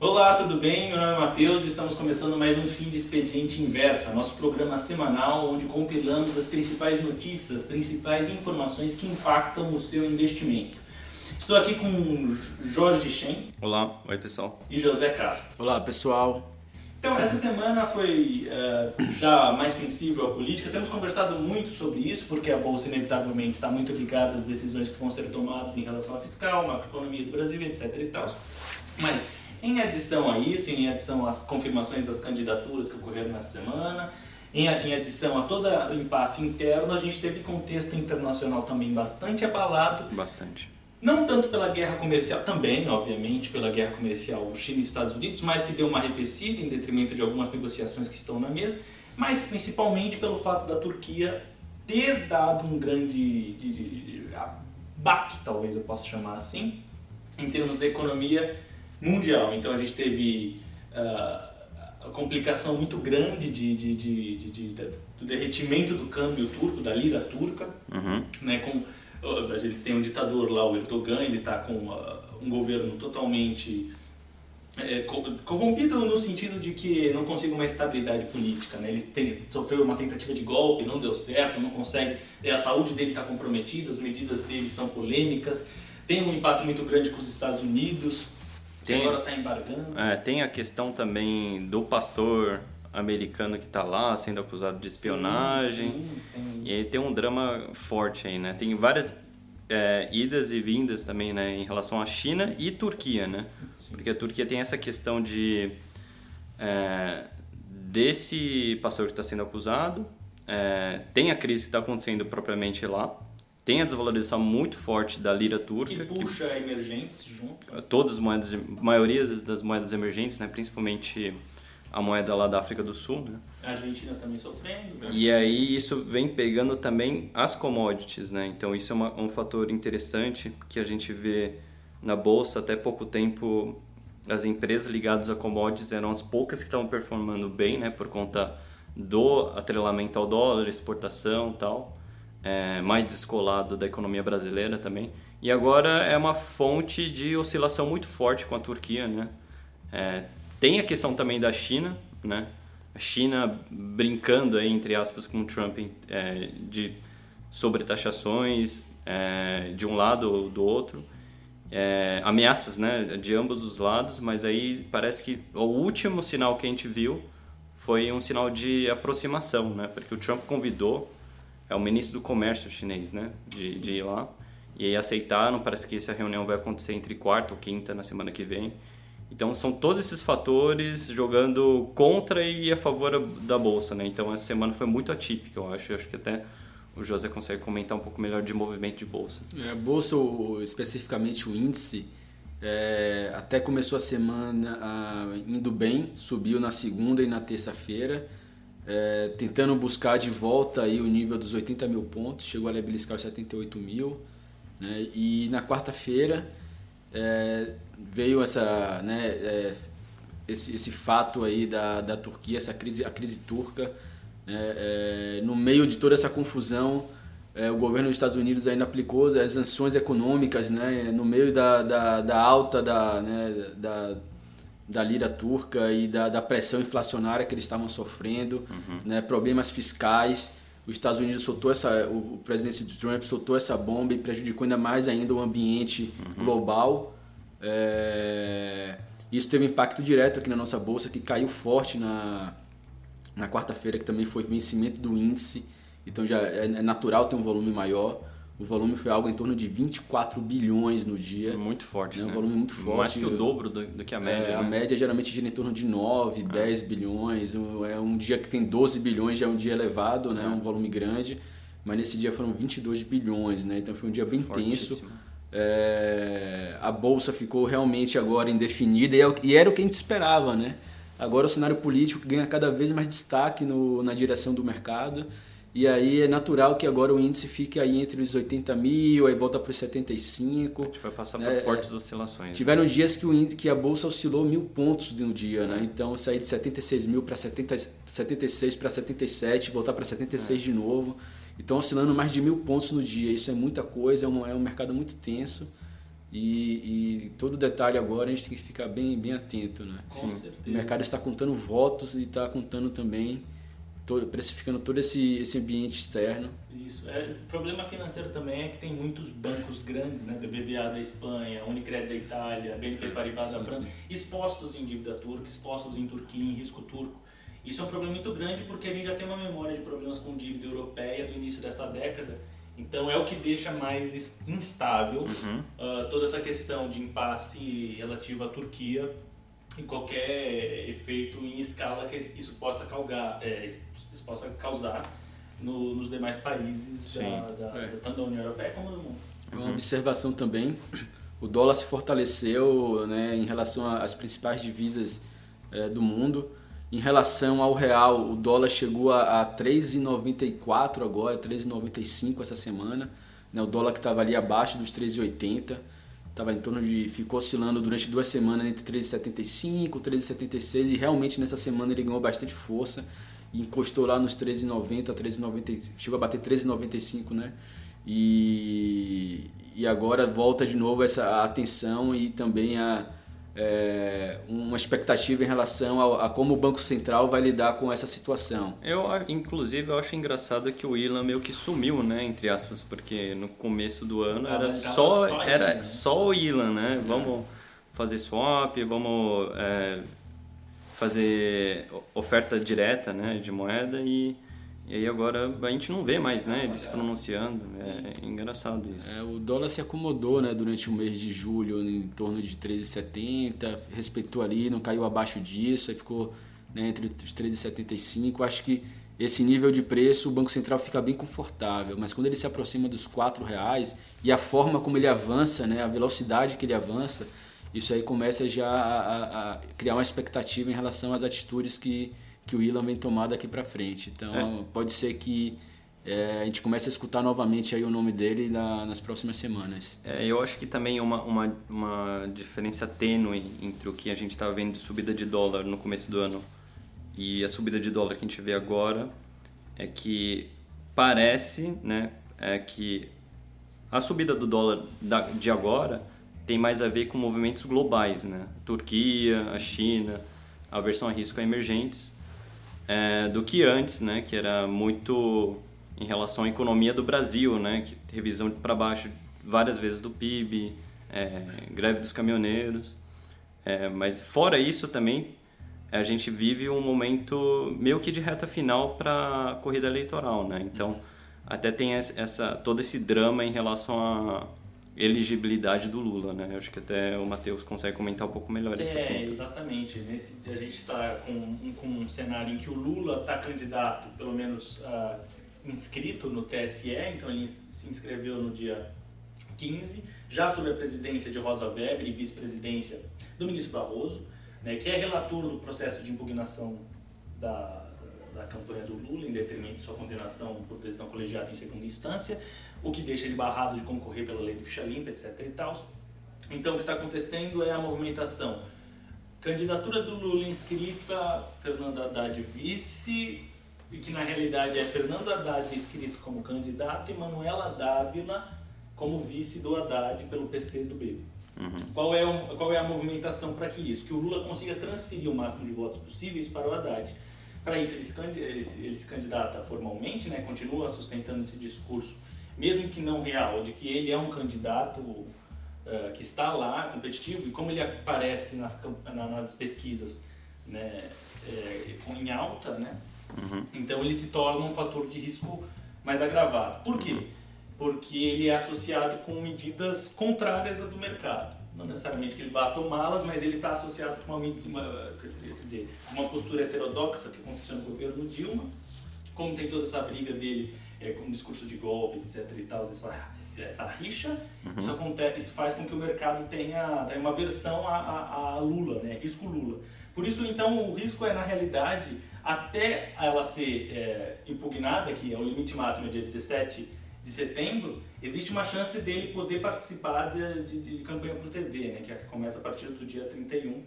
Olá, tudo bem? Meu nome é Matheus e estamos começando mais um Fim de Expediente Inversa, nosso programa semanal onde compilamos as principais notícias, as principais informações que impactam o seu investimento. Estou aqui com Jorge Shen. Olá, oi pessoal. E José Castro. Olá pessoal. Então, essa semana foi uh, já mais sensível à política. Temos conversado muito sobre isso, porque a Bolsa, inevitavelmente, está muito ligada às decisões que vão ser tomadas em relação à fiscal, macroeconomia do Brasil, etc. e tal. Mas, em adição a isso, em adição às confirmações das candidaturas que ocorreram nessa semana, em, em adição a todo o impasse interno, a gente teve contexto internacional também bastante abalado. Bastante não tanto pela guerra comercial, também, obviamente, pela guerra comercial China e Estados Unidos, mas que deu uma arrefecida em detrimento de algumas negociações que estão na mesa, mas principalmente pelo fato da Turquia ter dado um grande de, de, de, baque, talvez eu possa chamar assim, em termos da economia mundial. Então a gente teve uh, a complicação muito grande de, de, de, de, do derretimento do câmbio turco, da lira turca, uhum. né, com eles têm um ditador lá, o Erdogan, ele está com uh, um governo totalmente é, corrompido no sentido de que não consegue uma estabilidade política. Né? Ele tem, sofreu uma tentativa de golpe, não deu certo, não consegue. A saúde dele está comprometida, as medidas dele são polêmicas. Tem um impasse muito grande com os Estados Unidos, tem, agora está embargando. É, tem a questão também do pastor americano que está lá sendo acusado de espionagem. Sim, sim, e aí tem um drama forte aí, né? Tem várias é, idas e vindas também, né? Em relação à China e Turquia, né? Sim. Porque a Turquia tem essa questão de... É, desse pastor que está sendo acusado, é, tem a crise que está acontecendo propriamente lá, tem a desvalorização muito forte da lira turca. Que puxa que, emergentes junto. Todas as moedas, maioria das, das moedas emergentes, né? Principalmente a moeda lá da África do Sul, né? A Argentina também sofrendo. Né? E aí isso vem pegando também as commodities, né? Então isso é uma, um fator interessante que a gente vê na bolsa até pouco tempo as empresas ligadas a commodities eram as poucas que estavam performando bem, né? Por conta do atrelamento ao dólar, exportação, tal, é, mais descolado da economia brasileira também. E agora é uma fonte de oscilação muito forte com a Turquia, né? É, tem a questão também da China, né? A China brincando aí, entre aspas, com o Trump é, de sobretaxações é, de um lado ou do outro. É, ameaças né, de ambos os lados, mas aí parece que o último sinal que a gente viu foi um sinal de aproximação, né? Porque o Trump convidou é o ministro do comércio chinês, né, de, de ir lá e aí aceitaram. Parece que essa reunião vai acontecer entre quarta ou quinta na semana que vem. Então são todos esses fatores jogando contra e a favor da bolsa, né? Então essa semana foi muito atípica, eu acho. Eu acho que até o José consegue comentar um pouco melhor de movimento de bolsa. É, a bolsa, especificamente o índice, é, até começou a semana indo bem, subiu na segunda e na terça-feira, é, tentando buscar de volta aí o nível dos 80 mil pontos, chegou a beliscar os 78 mil, né? e na quarta-feira é, veio essa, né, é, esse, esse fato aí da, da Turquia, essa crise, a crise turca, né, é, no meio de toda essa confusão, é, o governo dos Estados Unidos ainda aplicou as sanções econômicas, né, no meio da, da, da alta da, né, da, da lira turca e da, da pressão inflacionária que eles estavam sofrendo, uhum. né, problemas fiscais. Os Estados Unidos soltou essa, o presidente Trump soltou essa bomba e prejudicou ainda mais ainda o ambiente uhum. global. É... Isso teve impacto direto aqui na nossa bolsa, que caiu forte na, na quarta-feira, que também foi vencimento do índice. Então já é, é natural ter um volume maior. O volume foi algo em torno de 24 bilhões no dia. Muito forte, né? Um volume muito forte. Mais que o dobro do, do que a média, é, né? A média geralmente gira em torno de 9, é. 10 bilhões. É um dia que tem 12 bilhões, já é um dia elevado, né? É. Um volume grande. Mas nesse dia foram 22 bilhões, né? Então foi um dia bem tenso. É, a bolsa ficou realmente agora indefinida e, é e, era o que a gente esperava, né? Agora o cenário político ganha cada vez mais destaque no, na direção do mercado e aí é natural que agora o índice fique aí entre os 80 mil, aí volta para os 75. A gente vai passar né? por fortes oscilações. Tiveram né? dias que, o índice, que a bolsa oscilou mil pontos no dia, né? Então sair de 76 mil para 76 para 77, voltar para 76 é. de novo. estão oscilando mais de mil pontos no dia. Isso é muita coisa, é um, é um mercado muito tenso. E, e, todo detalhe agora a gente tem que ficar bem, bem atento. Né? Sim. O mercado está contando votos e está contando também, todo, precificando todo esse, esse ambiente externo. Isso. É, o problema financeiro também é que tem muitos bancos grandes, né? BBVA da Espanha, Unicred da Itália, BNP Paribas da França, expostos em dívida turca, expostos em Turquia, em risco turco. Isso é um problema muito grande porque a gente já tem uma memória de problemas com dívida europeia do início dessa década então é o que deixa mais instável uhum. uh, toda essa questão de impasse relativo à Turquia e qualquer efeito em escala que isso possa, causar, é, isso possa causar no, nos demais países, da, da, é. tanto da União Europeia como do mundo. Uma uhum. observação também, o dólar se fortaleceu né, em relação às principais divisas é, do mundo. Em relação ao real, o dólar chegou a, a 3,94 agora, 3,95 essa semana. Né? O dólar que estava ali abaixo dos 3,80, estava em torno de ficou oscilando durante duas semanas entre 3,75, 3,76 e realmente nessa semana ele ganhou bastante força e encostou lá nos 13,90, 13,90, chegou a bater 13,95, né? E, e agora volta de novo essa atenção e também a é, uma expectativa em relação a, a, como o Banco Central vai lidar com essa situação. Eu, inclusive, eu acho engraçado que o Ilan meio que sumiu, né, entre aspas, porque no começo do ano ah, era só, só era né? só o Ilan, né? É. Vamos fazer swap, vamos é, fazer oferta direta, né, de moeda e e aí agora a gente não vê mais, né, ele se pronunciando. É engraçado isso. É, o dólar se acomodou, né, durante o mês de julho em torno de 13,70, respeitou ali, não caiu abaixo disso, aí ficou né, entre os 13,75. Acho que esse nível de preço o Banco Central fica bem confortável, mas quando ele se aproxima dos R$ reais e a forma como ele avança, né, a velocidade que ele avança, isso aí começa já a, a, a criar uma expectativa em relação às atitudes que que o Ilan vem tomar daqui para frente. Então é. pode ser que é, a gente comece a escutar novamente aí o nome dele na, nas próximas semanas. É, eu acho que também uma, uma, uma diferença tênue entre o que a gente está vendo de subida de dólar no começo do ano e a subida de dólar que a gente vê agora é que parece né, é que a subida do dólar de agora tem mais a ver com movimentos globais, né? Turquia, a China, a versão a risco a emergentes é, do que antes, né? Que era muito em relação à economia do Brasil, né? Que revisão para baixo várias vezes do PIB, é, greve dos caminhoneiros. É, mas fora isso também a gente vive um momento meio que de reta final para a corrida eleitoral, né? Então uhum. até tem essa todo esse drama em relação a elegibilidade do Lula, né? Eu acho que até o Matheus consegue comentar um pouco melhor esse é, assunto. É, exatamente. Nesse, a gente está com, com, um cenário em que o Lula está candidato, pelo menos uh, inscrito no TSE, então ele se inscreveu no dia 15, já sob a presidência de Rosa Weber e vice-presidência do ministro Barroso, né, que é relator do processo de impugnação da, da campanha do Lula, em detrimento de sua condenação por decisão colegiada em segunda instância o que deixa ele barrado de concorrer pela lei de ficha limpa, etc. e tal. Então, o que está acontecendo é a movimentação. Candidatura do Lula inscrita, Fernando Haddad vice, e que na realidade é Fernando Haddad inscrito como candidato e Manuela Dávila como vice do Haddad pelo PC do B. Uhum. Qual, é o, qual é a movimentação para que isso? Que o Lula consiga transferir o máximo de votos possíveis para o Haddad. Para isso, ele se, ele, ele se candidata formalmente, né, continua sustentando esse discurso mesmo que não real, de que ele é um candidato uh, que está lá, competitivo, e como ele aparece nas, nas pesquisas né, é, em alta, né, uhum. então ele se torna um fator de risco mais agravado. Por quê? Porque ele é associado com medidas contrárias à do mercado. Não necessariamente que ele vá tomá-las, mas ele está associado com uma, uma, dizer, uma postura heterodoxa que aconteceu no governo Dilma, como tem toda essa briga dele é, com um discurso de golpe, etc. e tal, essa, essa rixa, uhum. isso, acontece, isso faz com que o mercado tenha, tenha uma versão a, a, a, Lula, né? risco Lula. Por isso, então, o risco é, na realidade, até ela ser é, impugnada, que é o limite máximo é dia 17 de setembro, existe uma chance dele poder participar de, de, de campanha para o TV, né? que, é que começa a partir do dia 31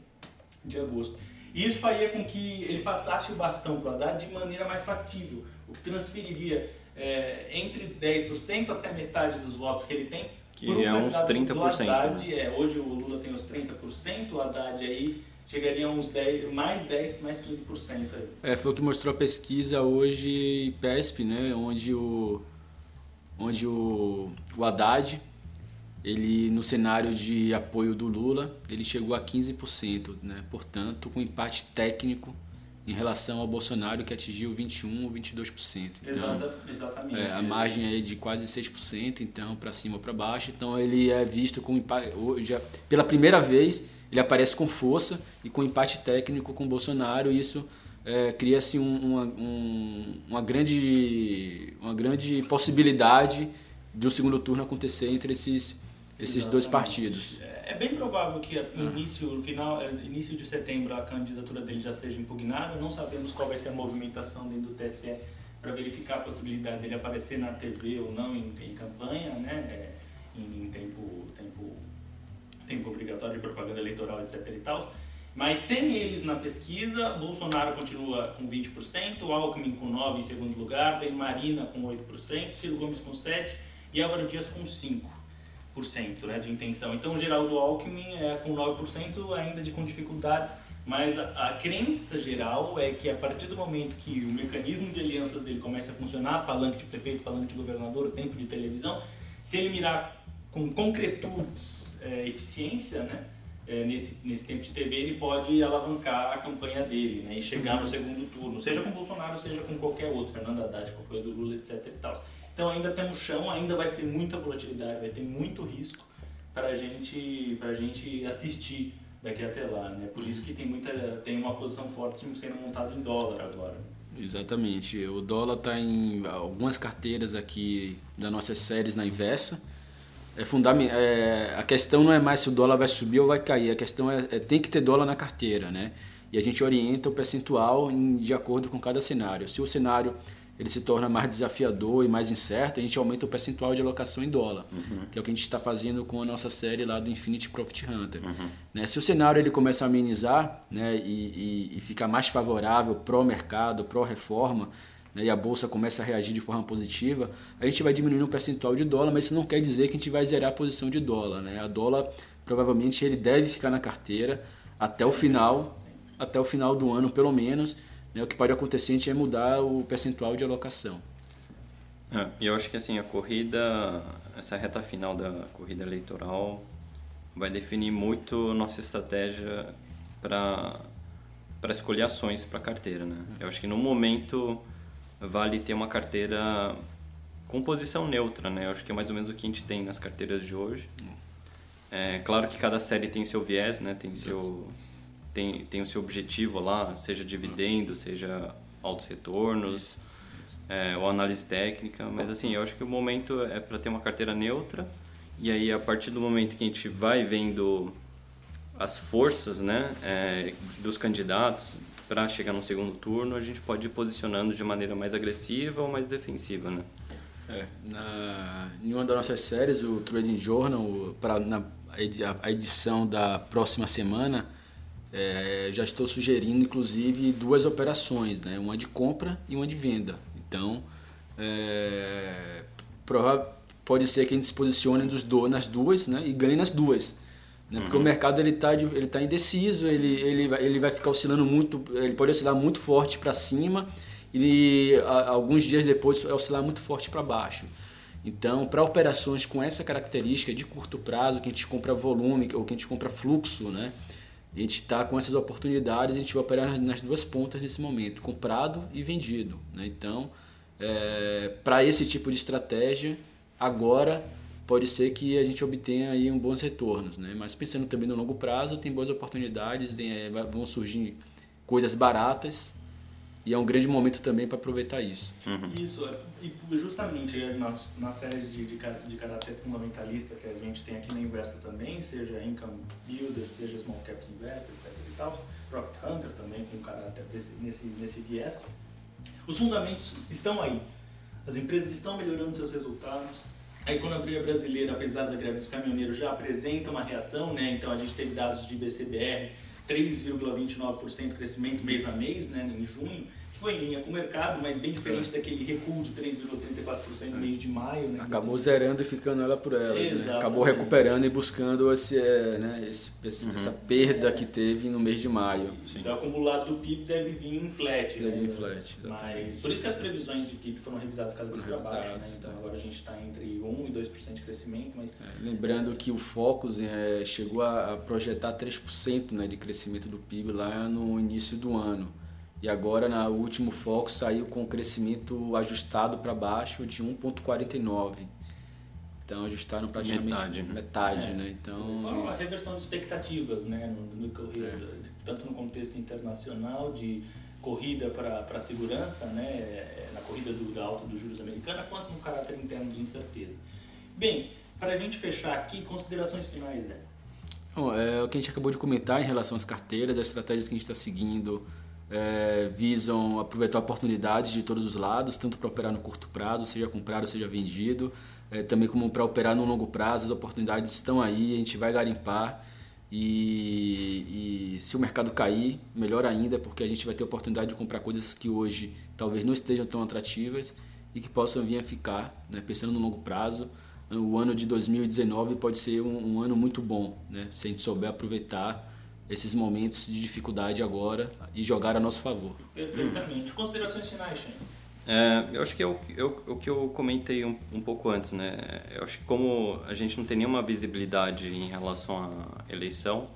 de agosto. E isso faria com que ele passasse o bastão para o Haddad de maneira mais factível, o que transferiria é, entre 10% até metade dos votos que ele tem. Que é uns 30%. Haddad, né? é, hoje o Lula tem uns 30%, o Haddad aí chegaria a uns 10, mais 10, mais 15% aí. É, foi o que mostrou a pesquisa hoje PESP, né, onde o onde o, o Haddad ele no cenário de apoio do Lula, ele chegou a 15%, né? Portanto, com empate técnico em relação ao Bolsonaro que atingiu 21 ou 22%. Então, exatamente. É, a margem aí de quase 6%, então para cima ou para baixo. Então ele é visto com empate hoje pela primeira vez ele aparece com força e com empate técnico com o Bolsonaro, e isso é, cria-se um, uma, um, uma, grande, uma grande possibilidade do segundo turno acontecer entre esses esses dois partidos. É, é bem provável que início, final, é, início de setembro a candidatura dele já seja impugnada. Não sabemos qual vai ser a movimentação dentro do TSE para verificar a possibilidade dele aparecer na TV ou não em, em campanha, né? É, em, em, tempo, tempo, tempo obrigatório de propaganda eleitoral, etc. e tal. Mas sem eles na pesquisa, Bolsonaro continua com 20%, Alckmin com 9% em segundo lugar, Marina com 8%, Ciro Gomes com 7% e Álvaro Dias com 5% né, de intenção. Então, o Geraldo Alckmin é com 9% ainda de com dificuldades, mas a, a, crença geral é que a partir do momento que o mecanismo de alianças dele começa a funcionar, palanque de prefeito, palanque de governador, tempo de televisão, se ele mirar com concretudes, é, eficiência, né, é, nesse, nesse tempo de TV, ele pode alavancar a campanha dele né, e chegar no segundo turno, seja com Bolsonaro, seja com qualquer outro, Fernando Haddad, apoio do Lula, etc. E tal. Então ainda temos chão, ainda vai ter muita volatilidade, vai ter muito risco para a gente, a gente assistir daqui até lá. Né? Por isso que tem, muita, tem uma posição forte sendo montada em dólar agora. Exatamente. O dólar está em algumas carteiras aqui das nossas séries na inversa. É. É, a questão não é mais se o dólar vai subir ou vai cair. A questão é, é tem que ter dólar na carteira, né? E a gente orienta o percentual em, de acordo com cada cenário. Se o cenário ele se torna mais desafiador e mais incerto, a gente aumenta o percentual de alocação em dólar, uhum. que é o que a gente está fazendo com a nossa série lá do Infinity Profit Hunter. Uhum. Né? Se o cenário ele começa a amenizar né, e, e, e ficar mais favorável pró-mercado, pró-reforma, né, e a bolsa começa a reagir de forma positiva, a gente vai diminuindo o percentual de dólar, mas isso não quer dizer que a gente vai zerar a posição de dólar. Né? A dólar, provavelmente, ele deve ficar na carteira até o final, até o final do ano, pelo menos, né, o que pode acontecer é mudar o percentual de alocação. É, eu acho que assim a corrida, essa reta final da corrida eleitoral vai definir muito nossa estratégia para para escolher ações para carteira, né? Eu acho que no momento vale ter uma carteira com posição neutra, né? Eu acho que é mais ou menos o que a gente tem nas carteiras de hoje. É claro que cada série tem seu viés, né? Tem seu tem, tem o seu objetivo lá, seja dividendo, seja altos retornos, é, ou análise técnica, mas assim, eu acho que o momento é para ter uma carteira neutra, e aí a partir do momento que a gente vai vendo as forças né, é, dos candidatos para chegar no segundo turno, a gente pode ir posicionando de maneira mais agressiva ou mais defensiva, né? É, na, em uma das nossas séries, o Trading Journal, para a edição da próxima semana, é, já estou sugerindo, inclusive, duas operações, né? uma de compra e uma de venda. Então, é, pode ser que a gente se posicione dos do, nas duas né? e ganhe nas duas. Né? Porque uhum. o mercado ele está ele tá indeciso, ele, ele, vai, ele vai ficar oscilando muito, ele pode oscilar muito forte para cima e a, alguns dias depois oscilar muito forte para baixo. Então, para operações com essa característica de curto prazo, que a gente compra volume ou que a gente compra fluxo, né? A gente está com essas oportunidades, a gente vai operar nas duas pontas nesse momento, comprado e vendido. Né? Então, é, para esse tipo de estratégia, agora pode ser que a gente obtenha aí um bons retornos. Né? Mas pensando também no longo prazo, tem boas oportunidades, é, vão surgir coisas baratas e é um grande momento também para aproveitar isso. Uhum. Isso, é, e justamente nas, nas séries de, de, de, caráter fundamentalista que a gente tem aqui na Inversa também, seja Income Builder, seja Small Caps Invest, etc e tal, Profit Hunter também com caráter desse, nesse, nesse viés, os fundamentos estão aí. As empresas estão melhorando seus resultados, a economia brasileira, apesar da greve dos caminhoneiros, já apresenta uma reação, né? então a gente teve dados de BCBR 3,29% crescimento mês a mês, né, em junho, foi em linha com o mercado, mas bem diferente é. daquele recuo de 3,34% no mês de maio. Né? Acabou zerando e ficando ela por elas. Né? Acabou recuperando e buscando esse, é, né, esse, esse uhum. essa perda é. que teve no mês de maio. Sim. Então, o acumulado do PIB deve vir em flat. Deve vir em flat. Mas, por isso que as previsões de PIB foram revisadas cada vez para baixo. Né? Então, agora a gente está entre 1% e 2% de crescimento. Mas... É, lembrando que o Focus é, chegou a, a projetar 3% né, de crescimento do PIB lá no início do ano. E agora, no último foco, saiu com crescimento ajustado para baixo de 1,49. Então, ajustaram praticamente metade, metade é. né? Então, Foi uma reversão de expectativas, né? No, no, é. Tanto no contexto internacional de corrida para a segurança, né? na corrida do, da alta dos juros americana, quanto no caráter interno de incerteza. Bem, para a gente fechar aqui, considerações finais, Zé. Bom, é, o que a gente acabou de comentar em relação às carteiras, as estratégias que a gente está seguindo é, visam aproveitar oportunidades de todos os lados, tanto para operar no curto prazo, seja comprado, seja vendido, é, também como para operar no longo prazo, as oportunidades estão aí, a gente vai garimpar e, e, se o mercado cair, melhor ainda, porque a gente vai ter oportunidade de comprar coisas que hoje talvez não estejam tão atrativas e que possam vir a ficar, né, pensando no longo prazo. O ano de 2019 pode ser um, um ano muito bom, né, se a gente souber aproveitar esses momentos de dificuldade agora e jogar a nosso favor. Perfeitamente. Considerações finais, Shane? É, eu acho que é o, eu, o que eu comentei um, um, pouco antes, né? Eu acho que como a gente não tem nenhuma visibilidade em relação à eleição,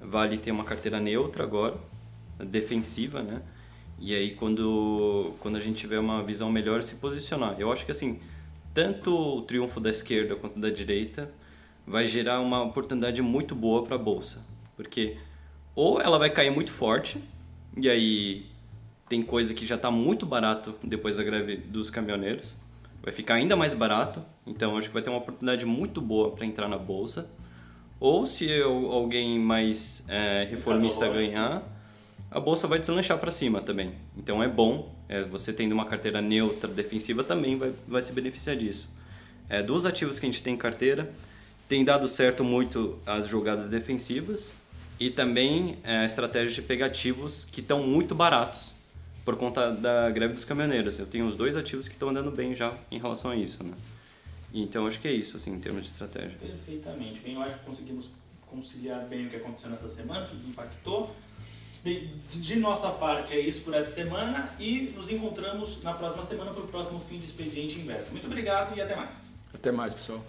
vale ter uma carteira neutra agora, defensiva, né? E aí quando, quando a gente tiver uma visão melhor, se posicionar. Eu acho que assim, tanto o triunfo da esquerda quanto da direita vai gerar uma oportunidade muito boa para a bolsa, porque ou ela vai cair muito forte, e aí tem coisa que já está muito barato depois da greve dos caminhoneiros, vai ficar ainda mais barato, então acho que vai ter uma oportunidade muito boa para entrar na bolsa. Ou se eu, alguém mais é, reformista ganhar, a bolsa vai deslanchar para cima também. Então é bom, é, você tendo uma carteira neutra, defensiva, também vai, vai se beneficiar disso. É, dos ativos que a gente tem em carteira, tem dado certo muito as jogadas defensivas, e também é, estratégias de pegar ativos que estão muito baratos por conta da greve dos caminhoneiros. Eu tenho os dois ativos que estão andando bem já em relação a isso, né? Então acho que é isso, assim, em termos de estratégia. Perfeitamente. Bem, eu acho que conseguimos conciliar bem o que aconteceu nessa semana, o que impactou. De, de, nossa parte é isso por essa semana e nos encontramos na próxima semana para o próximo fim de expediente inverso. Muito obrigado e até mais. Até mais, pessoal.